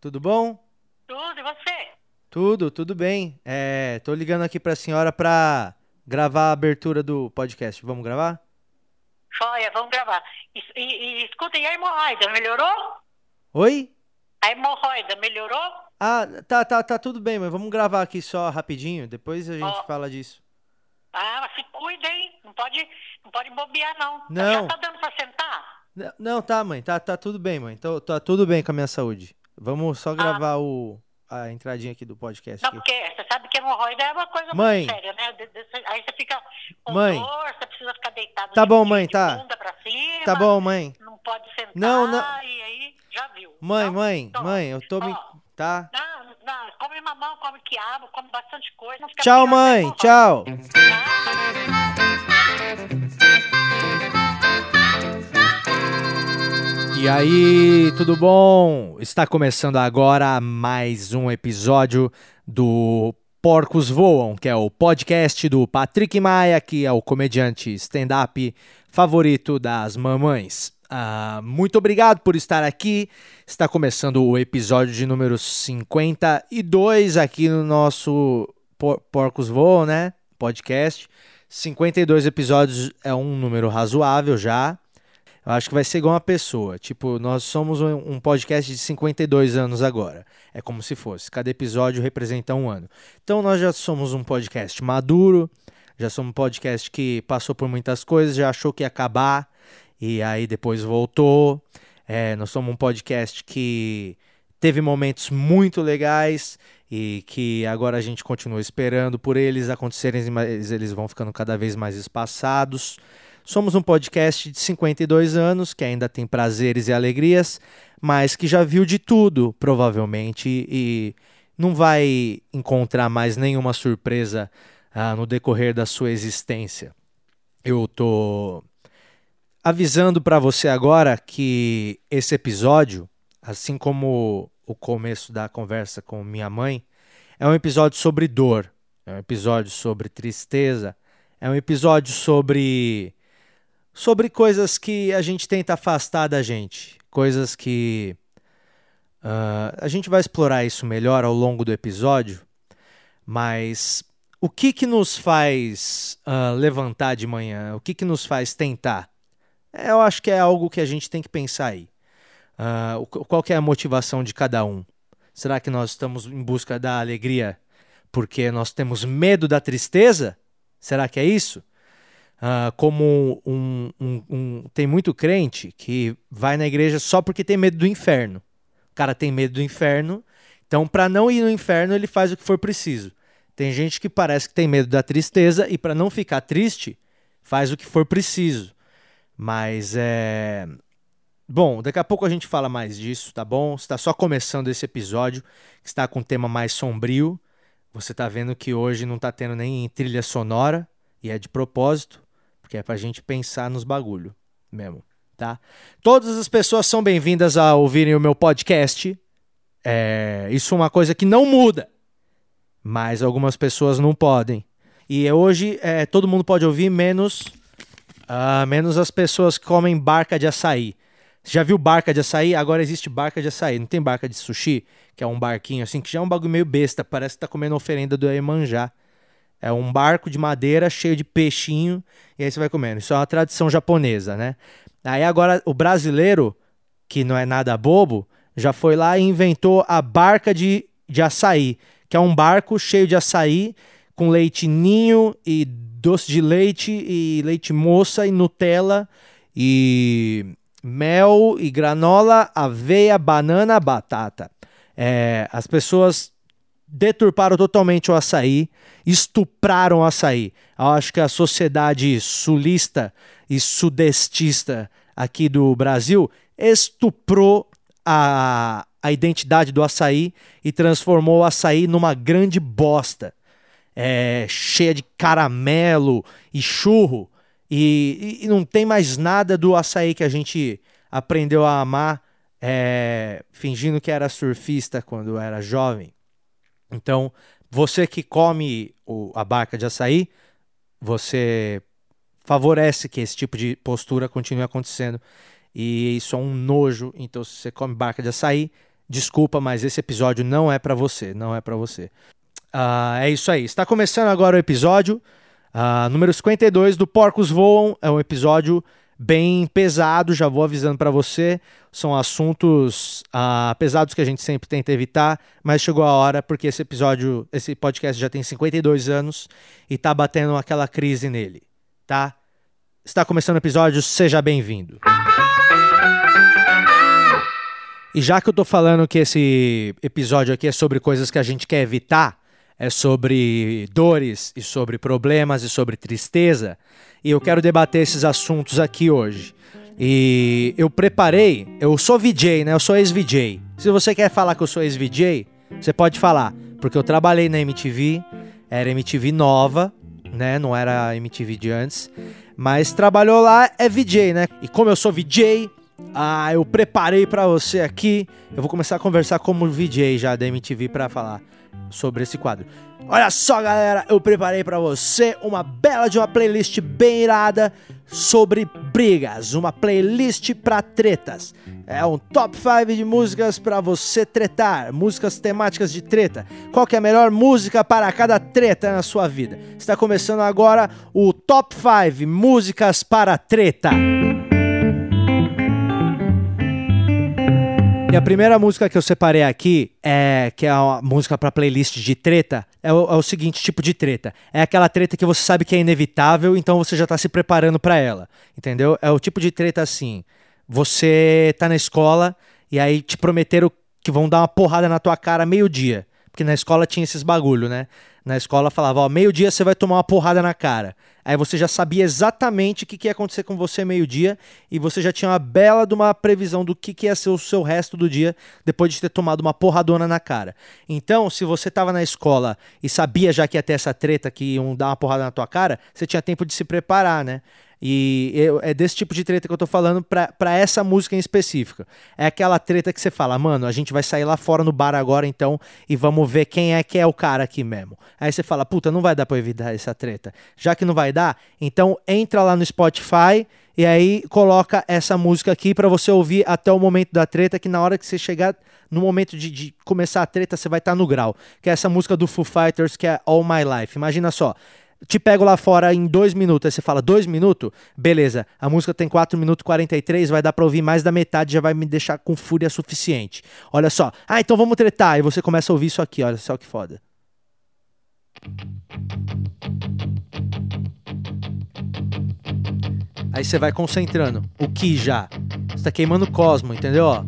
Tudo bom? Tudo, e você? Tudo, tudo bem. É, tô ligando aqui pra senhora pra gravar a abertura do podcast. Vamos gravar? Joia, vamos gravar. E, e- e escuta, e a hemorroida, melhorou? Oi? A hemorroida melhorou? Ah, tá, tá, tá tudo bem, mas vamos gravar aqui só rapidinho, depois a gente Ó. fala disso. Ah, mas se cuida, hein? Não pode, não pode bobear, não. Não. Já tá dando pra sentar? Não, tá, mãe, tá, tá tudo bem, mãe. Tô, tá tudo bem com a minha saúde. Vamos só gravar o, a entradinha aqui do podcast. Não, Aqui. porque você sabe que hemorroida é uma coisa Mãe. muito séria, né? Aí você fica com Mãe. dor, você precisa ficar deitado Tá de- bom, mãe, tá. bunda pra cima, Tá bom, mãe. Não pode sentar, Não, não. e aí já viu. Mãe, Não? mãe, Então, mãe, eu tô me. ó, Tá? Não, não, come mamão, come quiabo, come bastante coisa. Tchau, mãe. Tchau. tá? E aí, tudo bom? Está começando agora mais um episódio do Porcos Voam, que é o podcast do Patrick Maia, que é o comediante stand-up favorito das mamães. Ah, muito obrigado por estar aqui. Está começando o episódio de número 52 aqui no nosso Por- Porcos Voam, né? Podcast. 52 episódios é um número razoável já. Eu acho que vai ser igual uma pessoa. Tipo, nós somos um, podcast de 52 anos agora. É como se fosse. Cada episódio representa um ano. Então nós já somos um podcast maduro. Já somos um podcast que passou por muitas coisas, já achou que ia acabar. E aí depois voltou. É, nós somos um podcast que teve momentos muito legais e que agora a gente continua esperando por eles acontecerem, mas eles vão ficando cada vez mais espaçados. Somos um podcast de 52 anos que ainda tem prazeres e alegrias, mas que já viu de tudo, provavelmente, e não vai encontrar mais nenhuma surpresa ah, no decorrer da sua existência. Eu tô avisando para você agora que esse episódio, assim como o começo da conversa com minha mãe, é um episódio sobre dor, é um episódio sobre tristeza, é um episódio sobre sobre coisas que a gente tenta afastar da gente, coisas que ah, a gente vai explorar isso melhor ao longo do episódio, mas o que que nos faz ah, levantar de manhã? O que que nos faz tentar? Eu acho que é algo que a gente tem que pensar aí. O- qual que é a motivação de cada um? Será que nós estamos em busca da alegria porque nós temos medo da tristeza? Será que é isso? Ah, como um, um- um- tem muito crente que vai na igreja só porque tem medo do inferno. O cara tem medo do inferno, então para não ir no inferno ele faz o que for preciso. Tem gente que parece que tem medo da tristeza e para não ficar triste faz o que for preciso. Mas é Bom, daqui a pouco a gente fala mais disso, tá bom? Está só começando esse episódio, que está com um tema mais sombrio. Você tá vendo que hoje não tá tendo nem trilha sonora, e é de propósito, porque é pra gente pensar nos bagulho mesmo, tá? Todas as pessoas são bem-vindas a ouvirem o meu podcast. É, isso é uma coisa que não muda, mas algumas pessoas não podem. E hoje é, todo mundo pode ouvir, menos, ah, menos as pessoas que comem barca de açaí. Você já viu barca de açaí? Agora existe barca de açaí. Não tem barca de sushi, que é um barquinho assim, que já é um bagulho meio besta. Parece que tá comendo oferenda do Iemanjá. É um barco de madeira cheio de peixinho e aí você vai comendo. Isso é uma tradição japonesa, né? Aí agora o brasileiro, que não é nada bobo, já foi lá e inventou a barca de, de açaí, que é um barco cheio de açaí com leite ninho e doce de leite e leite moça e Nutella e mel e granola, aveia, banana, batata. É, as pessoas deturparam totalmente o açaí, estupraram o açaí. Eu acho que a sociedade sulista e sudestista aqui do Brasil estuprou a, a identidade do açaí e transformou o açaí numa grande bosta. É, cheia de caramelo e churro. E, e- não tem mais nada do açaí que a gente aprendeu a amar é, fingindo que era surfista quando era jovem. Então, você que come o- a barca de açaí, você favorece que esse tipo de postura continue acontecendo. E isso é um nojo. Então, se você come barca de açaí, desculpa, mas esse episódio não é para você, não é para você. Uh, é isso aí. Está começando agora o episódio uh, número 52 do Porcos Voam. É um episódio bem pesado, já vou avisando para você. São assuntos uh, pesados que a gente sempre tenta evitar, mas chegou a hora porque esse episódio, esse podcast já tem 52 anos e tá batendo aquela crise nele, tá? Está começando o episódio, seja bem-vindo. E já que eu tô falando que esse episódio aqui é sobre coisas que a gente quer evitar, é sobre dores e sobre problemas e sobre tristeza, e eu quero debater esses assuntos aqui hoje. E eu preparei, eu sou VJ, né? Eu sou ex-VJ. Se você quer falar que eu sou ex-VJ, você pode falar, porque eu trabalhei na MTV, era MTV nova, né? Não era MTV de antes, mas trabalhou lá é VJ, né? E como eu sou VJ, ah, eu preparei para você aqui. Eu vou começar a conversar como VJ já da MTV para falar sobre esse quadro. Olha só, galera, eu preparei para você uma bela de uma playlist bem irada sobre brigas, uma playlist para tretas. É um top 5 de músicas para você tretar, músicas temáticas de treta. Qual que é a melhor música para cada treta na sua vida? Está começando agora o Top 5 Músicas para Treta. A primeira música que eu separei aqui, é que é uma música para playlist de treta, é o, é o, seguinte tipo de treta. É aquela treta que você sabe que é inevitável, então você já tá se preparando para ela. Entendeu? É o tipo de treta assim. Você tá na escola e aí te prometeram que vão dar uma porrada na tua cara meio-dia. Porque na escola tinha esses bagulho, né? Na escola falava, ó, meio-dia você vai tomar uma porrada na cara. Aí você já sabia exatamente o que, que ia acontecer com você meio-dia e você já tinha uma bela de uma previsão do que, que ia ser o seu resto do dia depois de ter tomado uma porradona na cara. Então, se você estava na escola e sabia já que ia ter essa treta que iam dar uma porrada na tua cara, você tinha tempo de se preparar, né? E é desse tipo de treta que eu tô falando pra, essa música em específico. É aquela treta que você fala, mano, a gente vai sair lá fora no bar agora então e vamos ver quem é que é o cara aqui mesmo. Aí você fala, puta, não vai dar pra evitar essa treta. Já que não vai dar, então entra lá no Spotify e aí coloca essa música aqui para você ouvir até o momento da treta, que na hora que você chegar no momento de, de começar a treta, você vai estar tá no grau. Que é essa música do Foo Fighters, que é All My Life. Imagina só te pego lá fora em dois minutos. Aí você fala, dois minutos? Beleza, a música tem 4 minutos e 43, vai dar pra ouvir mais da metade, já vai me deixar com fúria suficiente. Olha só, ah, então vamos tretar. E você começa a ouvir isso aqui, olha só que foda. Aí você vai concentrando. O que já? Você tá queimando o cosmo, entendeu? Ó.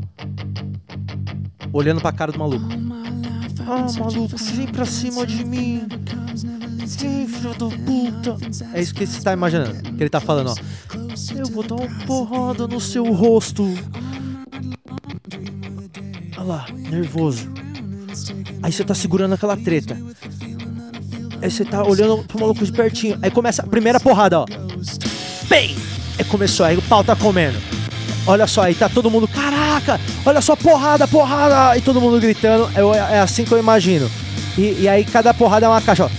Olhando pra cara do maluco. Ah, maluco, vem pra cima de mim. Sim, filho da puta. É isso que você tá imaginando. Que ele tá falando, ó. Eu vou dar uma porrada no seu rosto. Olha lá, nervoso. Aí você tá segurando aquela treta. Aí você tá olhando pro maluco de pertinho. Aí começa a primeira porrada, ó. Bem! Aí começou, aí o pau tá comendo. Olha só, aí tá todo mundo, caraca! Olha só, porrada, porrada! E todo mundo gritando. É, é assim que eu imagino. E, e aí cada porrada é uma caixa, ó.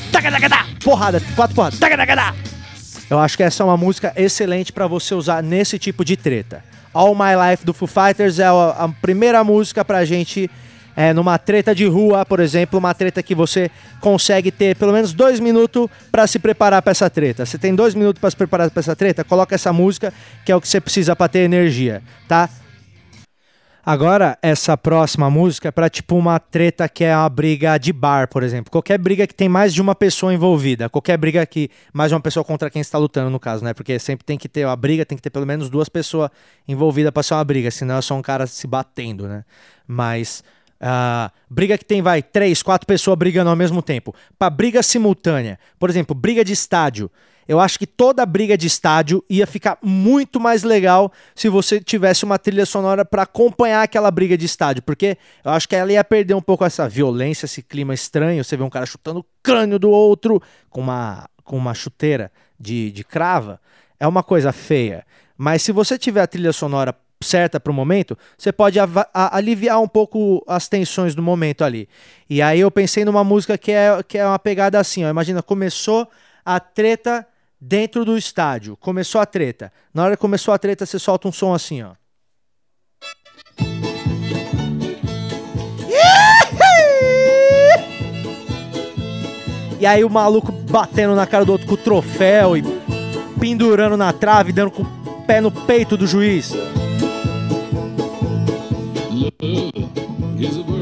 Porrada, quatro porradas. Eu acho que essa é uma música excelente para você usar nesse tipo de treta. All My Life do Foo Fighters é a, primeira música pra gente é, numa treta de rua, por exemplo, uma treta que você consegue ter pelo menos dois minutos para se preparar para essa treta. Você tem dois minutos para se preparar para essa treta, coloca essa música que é o que você precisa para ter energia, tá? Agora, essa próxima música é pra tipo uma treta que é uma briga de bar, por exemplo. Qualquer briga que tem mais de uma pessoa envolvida. Qualquer briga que. Mais uma pessoa contra quem está lutando, no caso, né? Porque sempre tem que ter uma briga, tem que ter pelo menos duas pessoas envolvidas pra ser uma briga, senão é só um cara se batendo, né? Mas. Uh, briga que tem, vai, três, quatro pessoas brigando ao mesmo tempo. Pra briga simultânea. Por exemplo, briga de estádio eu acho que toda briga de estádio ia ficar muito mais legal se você tivesse uma trilha sonora para acompanhar aquela briga de estádio, porque eu acho que ela ia perder um pouco essa violência, esse clima estranho. Você vê um cara chutando o crânio do outro com uma, com uma chuteira de, de crava, é uma coisa feia. Mas se você tiver a trilha sonora certa para o momento, você pode aliviar um pouco as tensões do momento ali. E aí eu pensei numa música que é, que é uma pegada assim, ó. Imagina, começou a treta dentro do estádio. Começou a treta. Na hora que começou a treta, você solta um som assim, ó. E aí o maluco batendo na cara do outro com o troféu e pendurando na trave, dando com o pé no peito do juiz. Hum, hum, hum. Hello,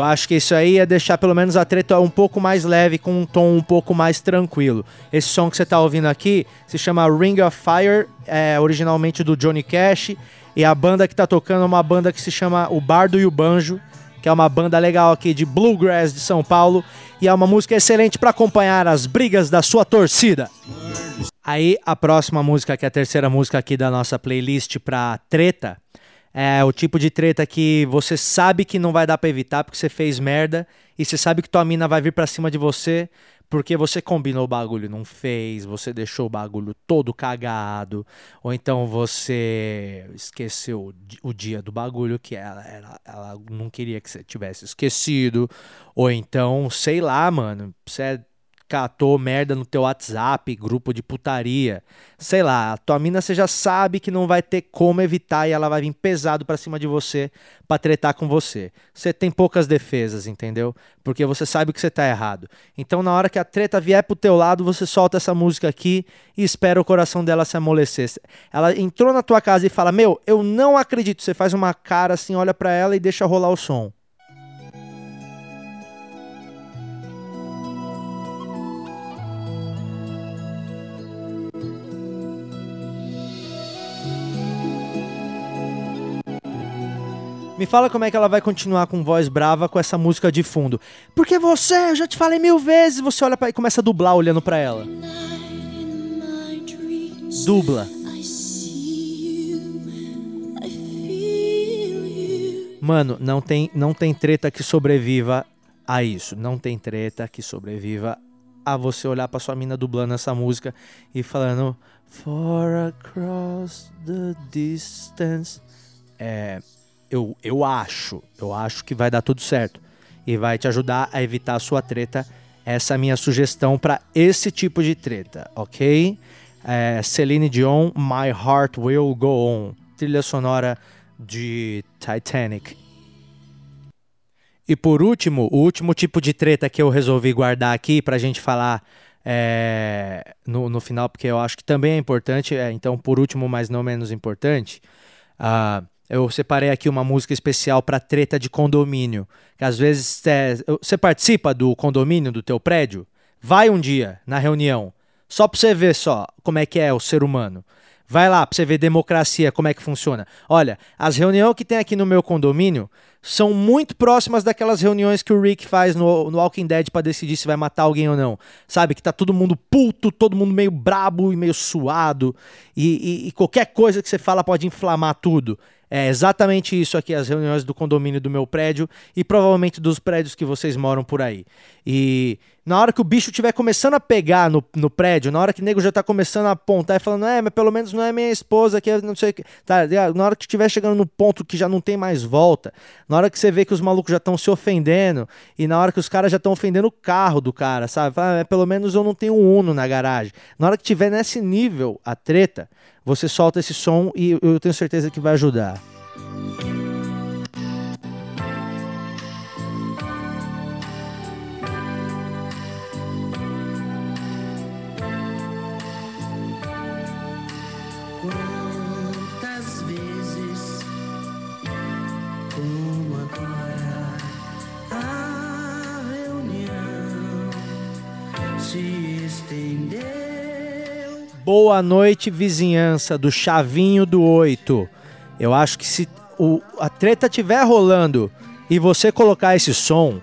eu acho que isso aí é deixar pelo menos a treta um pouco mais leve, com um tom um pouco mais tranquilo. Esse som que você está ouvindo aqui se chama Ring of Fire, é originalmente do Johnny Cash, e a banda que está tocando é uma banda que se chama O Bardo e o Banjo, que é uma banda legal aqui de bluegrass de São Paulo, e é uma música excelente para acompanhar as brigas da sua torcida. Aí a próxima música, que é a terceira música aqui da nossa playlist para treta, é o tipo de treta que você sabe que não vai dar para evitar porque você fez merda e você sabe que tua mina vai vir para cima de você porque você combinou o bagulho, não fez, você deixou o bagulho todo cagado, ou então você esqueceu o dia do bagulho que ela, ela, ela não queria que você tivesse esquecido, ou então, sei lá, mano, você é catou merda no teu WhatsApp, grupo de putaria. Sei lá, a tua mina você já sabe que não vai ter como evitar e ela vai vir pesado para cima de você para tretar com você. Você tem poucas defesas, entendeu? Porque você sabe que você tá errado. Então na hora que a treta vier pro teu lado, você solta essa música aqui e espera o coração dela se amolecer. Ela entrou na tua casa e fala: "Meu, eu não acredito". Você faz uma cara assim, olha para ela e deixa rolar o som. Me fala como é que ela vai continuar com voz brava com essa música de fundo. Porque você, eu já te falei mil vezes, você olha para e começa a dublar olhando para ela. Dubla. Mano, não tem, não tem treta que sobreviva a isso. Não tem treta que sobreviva a você olhar para sua mina dublando essa música e falando For across the distance. É, eu, eu acho, eu acho que vai dar tudo certo e vai te ajudar a evitar a sua treta. Essa é a minha sugestão para esse tipo de treta, ok? É, Celine Dion, My Heart Will Go On, trilha sonora de Titanic. E por último, o último tipo de treta que eu resolvi guardar aqui para a gente falar é, no, no final, porque eu acho que também é importante, é, então por último, mas não menos importante, uh, eu separei aqui uma música especial para treta de condomínio. Que às vezes é, você participa do condomínio do teu prédio, vai um dia na reunião, só para você ver só como é que é o ser humano. Vai lá para você ver democracia, como é que funciona. Olha, as reuniões que tem aqui no meu condomínio são muito próximas daquelas reuniões que o Rick faz no, no Walking Dead para decidir se vai matar alguém ou não. Sabe? Que tá todo mundo puto, todo mundo meio brabo e meio suado. E, e, e qualquer coisa que você fala pode inflamar tudo. É exatamente isso aqui, as reuniões do condomínio do meu prédio e provavelmente dos prédios que vocês moram por aí. E na hora que o bicho estiver começando a pegar no, no prédio, na hora que o nego já tá começando a apontar e falando, é, mas pelo menos não é minha esposa, que não sei o que. Tá, na hora que estiver chegando no ponto que já não tem mais volta, na hora que você vê que os malucos já estão se ofendendo, e na hora que os caras já estão ofendendo o carro do cara, sabe? Fala, é, pelo menos eu não tenho um Uno na garagem. Na hora que tiver nesse nível a treta, você solta esse som e eu tenho certeza que vai ajudar. Boa noite, vizinhança do Chavinho do Oito. Eu acho que se o, a treta estiver rolando e você colocar esse som,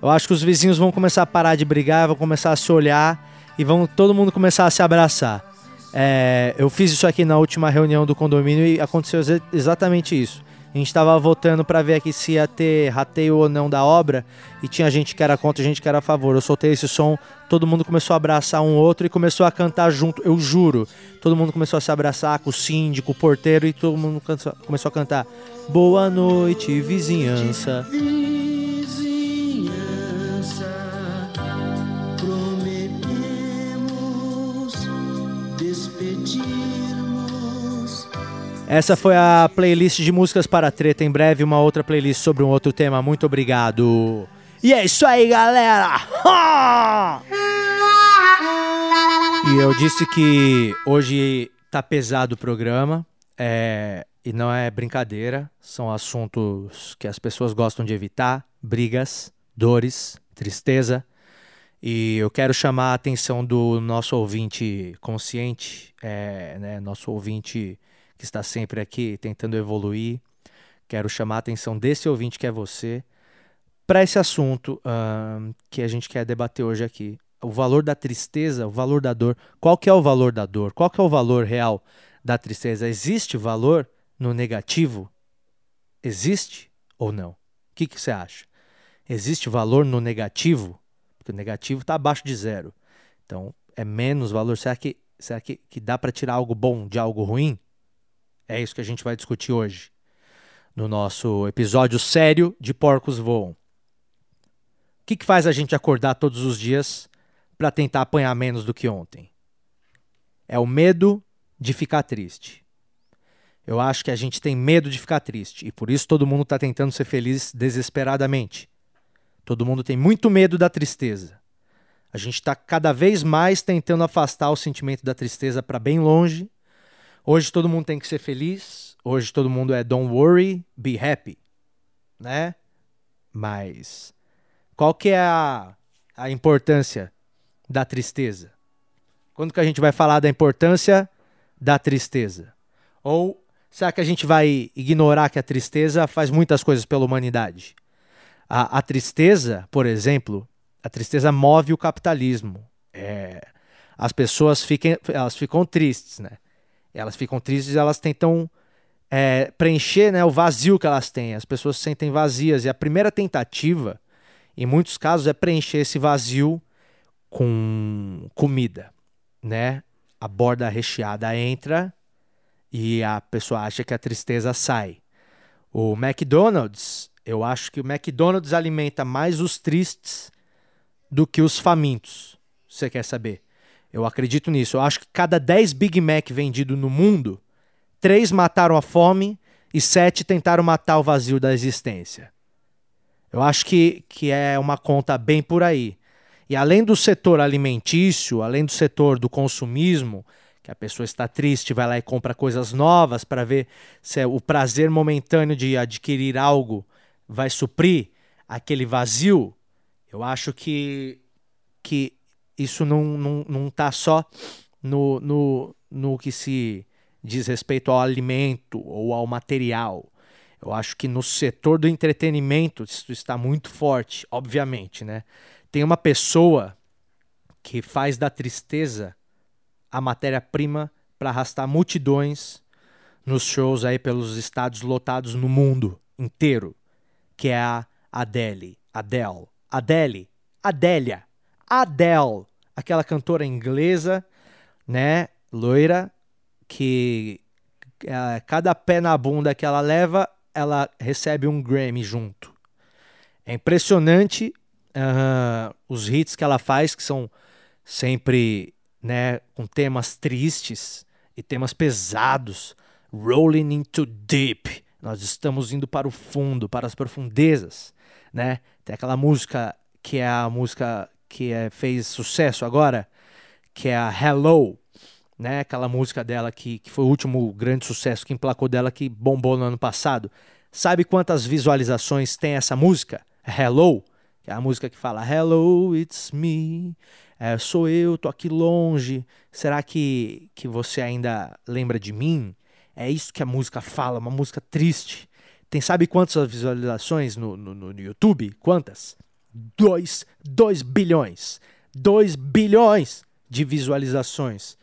eu acho que os vizinhos vão começar a parar de brigar, vão começar a se olhar e vão todo mundo começar a se abraçar. É, eu fiz isso aqui na última reunião do condomínio e aconteceu exatamente isso. A gente estava votando para ver aqui se ia ter rateio ou não da obra e tinha gente que era contra, gente que era a favor. Eu soltei esse som, todo mundo começou a abraçar um outro e começou a cantar junto. Eu juro, todo mundo começou a se abraçar com o síndico, o porteiro e todo mundo começou a cantar Boa noite, vizinhança. Essa foi a playlist de músicas para treta. Em breve, uma outra playlist sobre um outro tema. Muito obrigado. E é isso aí, galera! E eu disse que hoje tá pesado o programa. É, e não é brincadeira, são assuntos que as pessoas gostam de evitar: brigas, dores, tristeza. E eu quero chamar a atenção do nosso ouvinte consciente, é, né, nosso ouvinte que está sempre aqui tentando evoluir. Quero chamar a atenção desse ouvinte que é você para esse assunto uh, que a gente quer debater hoje aqui. O valor da tristeza, o valor da dor. Qual que é o valor da dor? Qual que é o valor real da tristeza? Existe valor no negativo? Existe ou não? O que, que você acha? Existe valor no negativo? Porque o negativo está abaixo de zero. Então, é menos valor. Será que, será que, que dá para tirar algo bom de algo ruim? É isso que a gente vai discutir hoje. No nosso episódio sério de Porcos Voam. O que, que faz a gente acordar todos os dias para tentar apanhar menos do que ontem? É o medo de ficar triste. Eu acho que a gente tem medo de ficar triste e por isso todo mundo está tentando ser feliz desesperadamente. Todo mundo tem muito medo da tristeza. A gente está cada vez mais tentando afastar o sentimento da tristeza para bem longe. Hoje todo mundo tem que ser feliz. Hoje todo mundo é don't worry, be happy, né? Mas qual que é a, a importância da tristeza? Quando que a gente vai falar da importância da tristeza? Ou Será que a gente vai ignorar que a tristeza faz muitas coisas pela humanidade? A, a tristeza, por exemplo, a tristeza move o capitalismo. É, as pessoas fiquem, elas ficam tristes, né? Elas ficam tristes elas tentam é, preencher né, o vazio que elas têm. As pessoas se sentem vazias. E a primeira tentativa, em muitos casos, é preencher esse vazio com comida. Né? A borda recheada entra e a pessoa acha que a tristeza sai. O McDonald's, eu acho que o McDonald's alimenta mais os tristes do que os famintos. Você quer saber? Eu acredito nisso. Eu acho que cada 10 Big Mac vendido no mundo, 3 mataram a fome e 7 tentaram matar o vazio da existência. Eu acho que, que é uma conta bem por aí. E além do setor alimentício, além do setor do consumismo, que a pessoa está triste, vai lá e compra coisas novas para ver se é o prazer momentâneo de adquirir algo vai suprir aquele vazio, eu acho que, que isso não está não, não tá só no, no, no que se diz respeito ao alimento ou ao material. Eu acho que no setor do entretenimento isso está muito forte, obviamente, né? Tem uma pessoa que faz da tristeza a matéria-prima para arrastar multidões nos shows aí pelos estados lotados no mundo inteiro, que é a Adele, Adele, Adele, Adélia, Adele, aquela cantora inglesa, né, loira, que é, cada pé na bunda que ela leva, ela recebe um Grammy junto. É impressionante uh, os hits que ela faz, que são sempre né, com temas tristes e temas pesados, rolling into deep. Nós estamos indo para o fundo, para as profundezas, né? Tem aquela música que é a música que é, fez sucesso agora, que é a Hello, né? Aquela música dela que, que foi o último grande sucesso que emplacou dela, que bombou no ano passado. Sabe quantas visualizações tem essa música? Hello, que é a música que fala Hello, it's me. É, sou eu, tô aqui longe. Será que, que você ainda lembra de mim? É isso que a música fala, uma música triste. Tem sabe quantas visualizações no, no, no YouTube? Quantas? 2 bilhões. 2 bilhões de visualizações.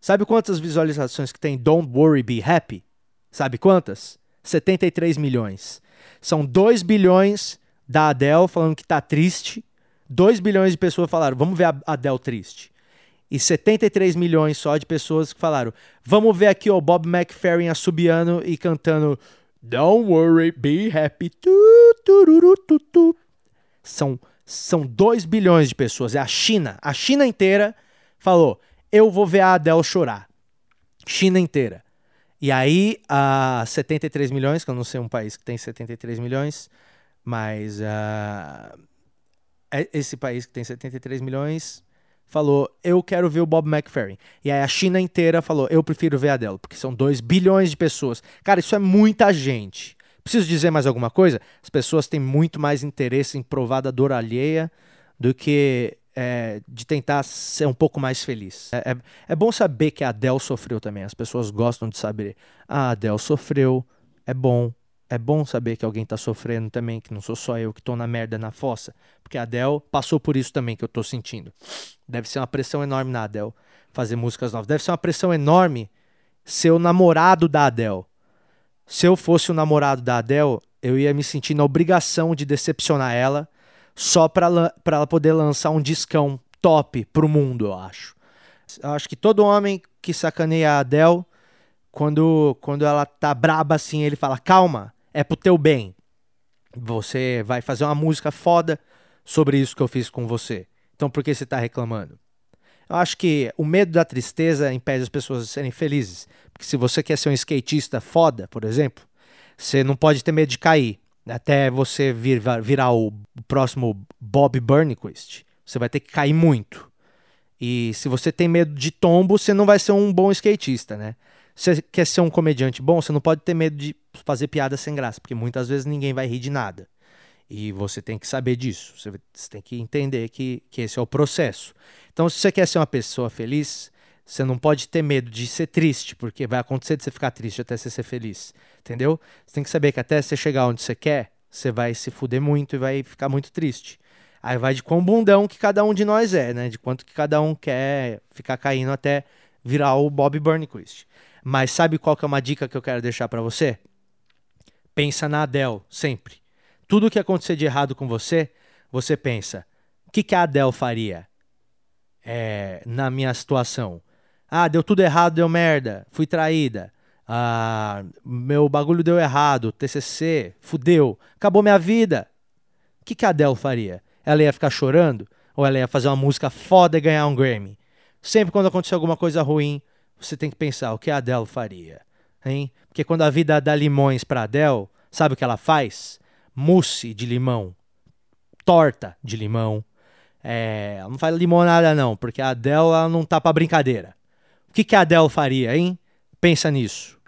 Sabe quantas visualizações que tem Don't Worry Be Happy? Sabe quantas? 73 milhões. São 2 bilhões da Adele falando que tá triste 2 bilhões de pessoas falaram, vamos ver a Adele triste. E 73 milhões só de pessoas que falaram, vamos ver aqui o Bob McFerrin assobiando e cantando Don't worry, be happy. Tu, tururu, tu, tu. São, são 2 bilhões de pessoas. É a China. A China inteira falou, eu vou ver a Adele chorar. China inteira. E aí, a 73 milhões, que eu não sei um país que tem 73 milhões, mas uh, esse país que tem 73 milhões falou, eu quero ver o Bob McFerrin. E aí a China inteira falou, eu prefiro ver a Adele, porque são 2 bilhões de pessoas. Cara, isso é muita gente. Preciso dizer mais alguma coisa? As pessoas têm muito mais interesse em provar da dor alheia do que é, de tentar ser um pouco mais feliz. É, é, é, bom saber que a Adele sofreu também. As pessoas gostam de saber. Ah, a Adele sofreu. É bom. É bom saber que alguém está sofrendo também, que não sou só eu que estou na merda na fossa. Porque a Adele passou por isso também que eu estou sentindo. Deve ser uma pressão enorme na Adele fazer músicas novas. Deve ser uma pressão enorme ser o namorado da Adele. Se eu fosse o namorado da Adele, eu ia me sentir na obrigação de decepcionar ela só para ela poder lançar um discão top pro mundo, eu acho. Eu acho que todo homem que sacaneia a Adele, quando, quando ela tá braba assim, ele fala: calma, é pro teu bem. Você vai fazer uma música foda sobre isso que eu fiz com você. Então por que você tá reclamando? Eu acho que o medo da tristeza impede as pessoas de serem felizes. Porque se você quer ser um skatista foda, por exemplo, você não pode ter medo de cair. Até você vir, virar o próximo Bob Burnquist, você vai ter que cair muito. E se você tem medo de tombo, você não vai ser um bom skatista, né? Se você quer ser um comediante bom, você não pode ter medo de fazer piada sem graça, porque muitas vezes ninguém vai rir de nada. E você tem que saber disso. Você, tem que entender que, que esse é o processo. Então, se você quer ser uma pessoa feliz, você não pode ter medo de ser triste, porque vai acontecer de você ficar triste até você ser feliz. Entendeu? Você tem que saber que até você chegar onde você quer, você vai se fuder muito e vai ficar muito triste. Aí vai de quão bundão que cada um de nós é, né? De quanto que cada um quer ficar caindo até virar o Bob Burnquist. Mas sabe qual que é uma dica que eu quero deixar para você? Pensa na Adele, sempre. Tudo que acontecer de errado com você, você pensa, o que, que a Adele faria é, na minha situação? Ah, deu tudo errado, deu merda, fui traída. Ah, meu bagulho deu errado, TCC, fudeu, acabou minha vida. O que, que a Adele faria? Ela ia ficar chorando? Ou ela ia fazer uma música foda e ganhar um Grammy? Sempre quando acontecer alguma coisa ruim, você tem que pensar o que a Adele faria. Hein? Porque quando a vida dá limões para Adele, sabe o que ela faz? Mousse de limão, torta de limão. É, ela não faz limonada não, porque a Adele ela não tá para brincadeira. O que, que a Adele faria, hein? Pensa nisso.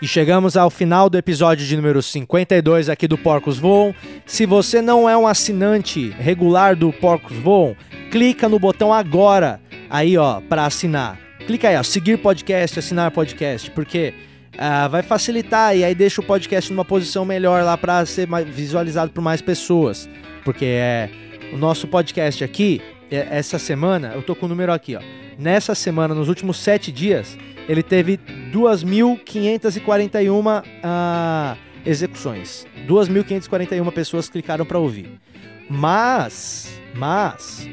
E chegamos ao final do episódio de número 52 aqui do Porcos Voam. Se você não é um assinante regular do Porcos Voam, clica no botão agora aí, ó, para assinar. Clica aí, ó, seguir podcast, assinar podcast, porque uh, vai facilitar e aí deixa o podcast numa posição melhor lá para ser visualizado por mais pessoas. Porque é o nosso podcast aqui, essa semana, eu tô com o número aqui, ó. Nessa semana, nos últimos sete dias, ele teve 2.541 uh, ah, execuções. 2.541 pessoas clicaram para ouvir. Mas, mas,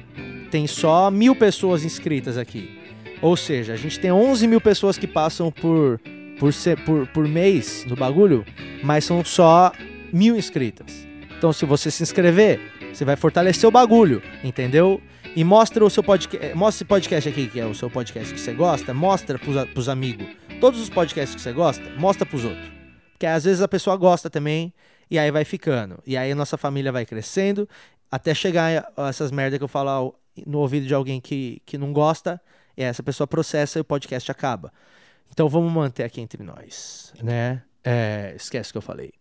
tem só mil pessoas inscritas aqui. Ou seja, a gente tem 11 mil pessoas que passam por, por, ser, por, por mês no bagulho, mas são só mil inscritas. Então, se você se inscrever, você vai fortalecer o bagulho, entendeu? E mostra o seu podcast. Eh, mostra esse podcast aqui, que é o seu podcast que você gosta, mostra pros, pros amigos. Todos os podcasts que você gosta, mostra pros outros. Porque às vezes a pessoa gosta também, e aí vai ficando. E aí a nossa família vai crescendo, até chegar essas merdas que eu falo no ouvido de alguém que, que não gosta, e essa pessoa processa e o podcast acaba. Então vamos manter aqui entre nós, né? É, esquece o que eu falei.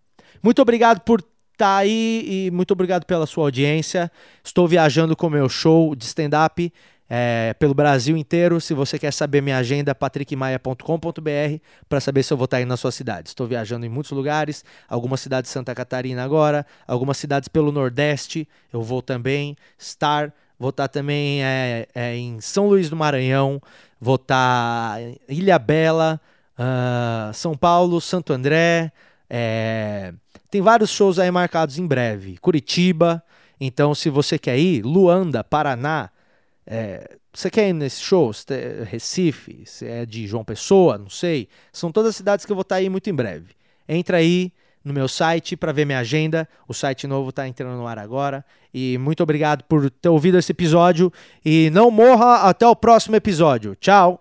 Muito obrigado por tá aí e muito obrigado pela sua audiência. Estou viajando com o meu show de stand-up é, pelo Brasil inteiro. Se você quer saber minha agenda, patrickmaia.com.br para saber se eu vou estar aí na sua cidade. Estou viajando em muitos lugares, algumas cidades de Santa Catarina agora, algumas cidades pelo Nordeste. Eu vou também estar. Vou estar também é, é, em São Luís do Maranhão, vou estar em Ilha Bela, uh, São Paulo, Santo André, é, tem vários shows aí marcados em breve. Curitiba. Então, se você quer ir, Luanda, Paraná. É, você quer ir nesse show? Recife, se é de João Pessoa, não sei. São todas cidades que eu vou estar aí muito em breve. Entra aí no meu site para ver minha agenda. O site novo está entrando no ar agora. E muito obrigado por ter ouvido esse episódio. E não morra até o próximo episódio. Tchau!